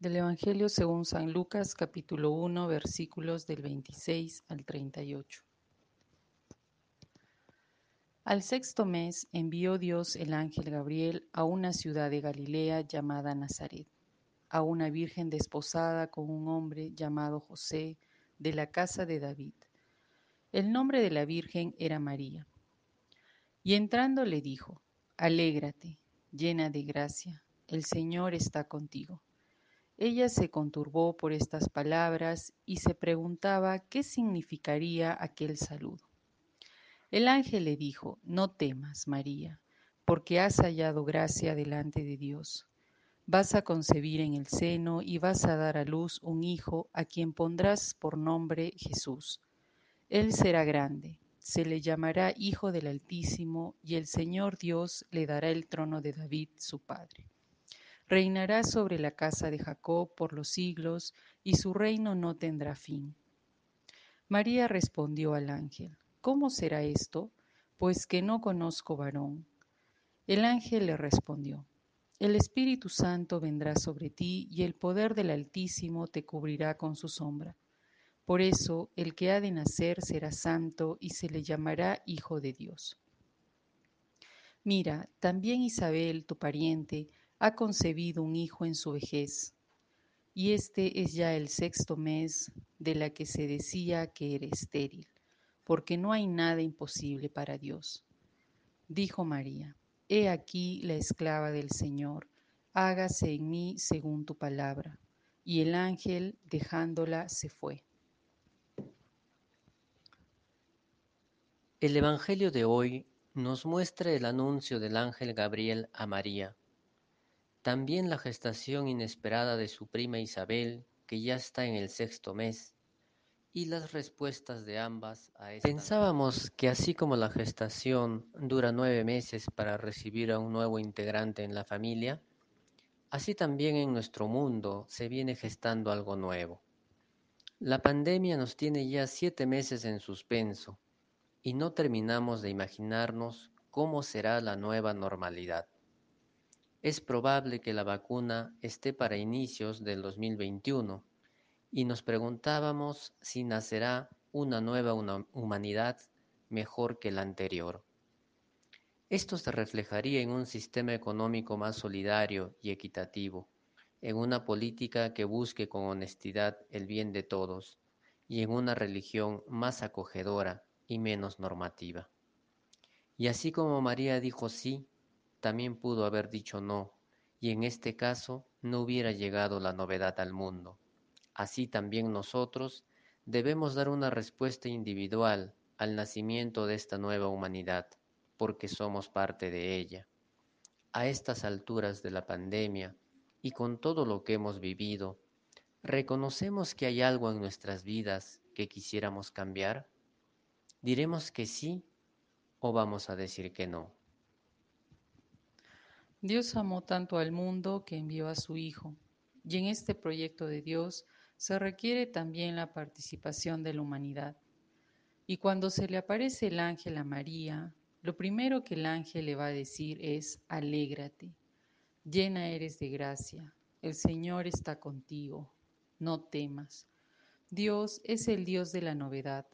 Del Evangelio según San Lucas capítulo 1 versículos del 26 al 38. Al sexto mes envió Dios el ángel Gabriel a una ciudad de Galilea llamada Nazaret, a una virgen desposada con un hombre llamado José de la casa de David. El nombre de la virgen era María. Y entrando le dijo, Alégrate, llena de gracia, el Señor está contigo. Ella se conturbó por estas palabras y se preguntaba qué significaría aquel saludo. El ángel le dijo, no temas, María, porque has hallado gracia delante de Dios. Vas a concebir en el seno y vas a dar a luz un hijo a quien pondrás por nombre Jesús. Él será grande, se le llamará Hijo del Altísimo y el Señor Dios le dará el trono de David, su padre Reinará sobre la casa de Jacob por los siglos, y su reino no tendrá fin. María respondió al ángel, ¿Cómo será esto? Pues que no conozco varón. El ángel le respondió, El Espíritu Santo vendrá sobre ti, y el poder del Altísimo te cubrirá con su sombra. Por eso el que ha de nacer será santo y se le llamará Hijo de Dios. Mira, también Isabel, tu pariente, ha concebido un hijo en su vejez, y este es ya el sexto mes de la que se decía que era estéril, porque no hay nada imposible para Dios. Dijo María, He aquí la esclava del Señor, hágase en mí según tu palabra. Y el ángel, dejándola, se fue. El Evangelio de hoy nos muestra el anuncio del ángel Gabriel a María también la gestación inesperada de su prima Isabel, que ya está en el sexto mes, y las respuestas de ambas a esta. Pensábamos que así como la gestación dura nueve meses para recibir a un nuevo integrante en la familia, así también en nuestro mundo se viene gestando algo nuevo. La pandemia nos tiene ya siete meses en suspenso y no terminamos de imaginarnos cómo será la nueva normalidad. Es probable que la vacuna esté para inicios del 2021 y nos preguntábamos si nacerá una nueva humanidad mejor que la anterior. Esto se reflejaría en un sistema económico más solidario y equitativo, en una política que busque con honestidad el bien de todos y en una religión más acogedora y menos normativa. Y así como María dijo sí también pudo haber dicho no, y en este caso no hubiera llegado la novedad al mundo. Así también nosotros debemos dar una respuesta individual al nacimiento de esta nueva humanidad, porque somos parte de ella. A estas alturas de la pandemia y con todo lo que hemos vivido, ¿reconocemos que hay algo en nuestras vidas que quisiéramos cambiar? ¿Diremos que sí o vamos a decir que no? Dios amó tanto al mundo que envió a su Hijo, y en este proyecto de Dios se requiere también la participación de la humanidad. Y cuando se le aparece el ángel a María, lo primero que el ángel le va a decir es, alégrate, llena eres de gracia, el Señor está contigo, no temas. Dios es el Dios de la novedad.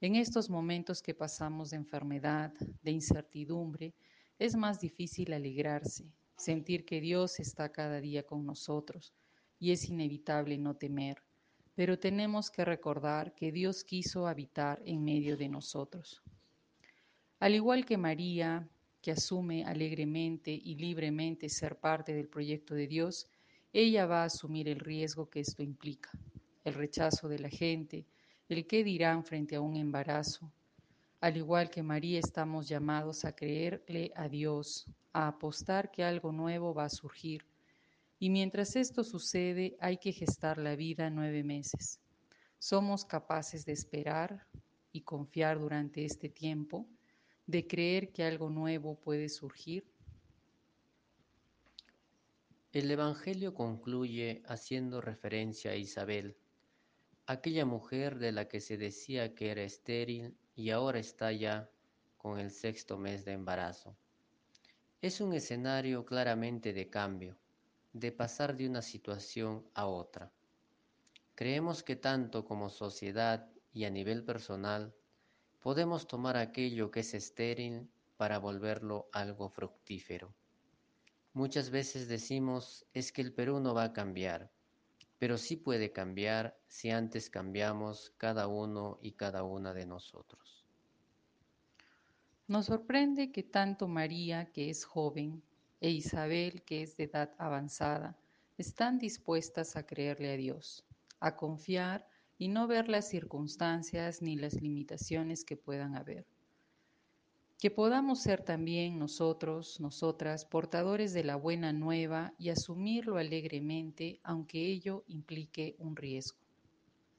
En estos momentos que pasamos de enfermedad, de incertidumbre, es más difícil alegrarse, sentir que Dios está cada día con nosotros y es inevitable no temer, pero tenemos que recordar que Dios quiso habitar en medio de nosotros. Al igual que María, que asume alegremente y libremente ser parte del proyecto de Dios, ella va a asumir el riesgo que esto implica, el rechazo de la gente, el qué dirán frente a un embarazo, al igual que María estamos llamados a creerle a Dios, a apostar que algo nuevo va a surgir. Y mientras esto sucede hay que gestar la vida nueve meses. ¿Somos capaces de esperar y confiar durante este tiempo, de creer que algo nuevo puede surgir? El Evangelio concluye haciendo referencia a Isabel, aquella mujer de la que se decía que era estéril y ahora está ya con el sexto mes de embarazo. Es un escenario claramente de cambio, de pasar de una situación a otra. Creemos que tanto como sociedad y a nivel personal, podemos tomar aquello que es estéril para volverlo algo fructífero. Muchas veces decimos es que el Perú no va a cambiar, pero sí puede cambiar si antes cambiamos cada uno y cada una de nosotros. Nos sorprende que tanto María, que es joven, e Isabel, que es de edad avanzada, están dispuestas a creerle a Dios, a confiar y no ver las circunstancias ni las limitaciones que puedan haber que podamos ser también nosotros, nosotras, portadores de la buena nueva y asumirlo alegremente, aunque ello implique un riesgo.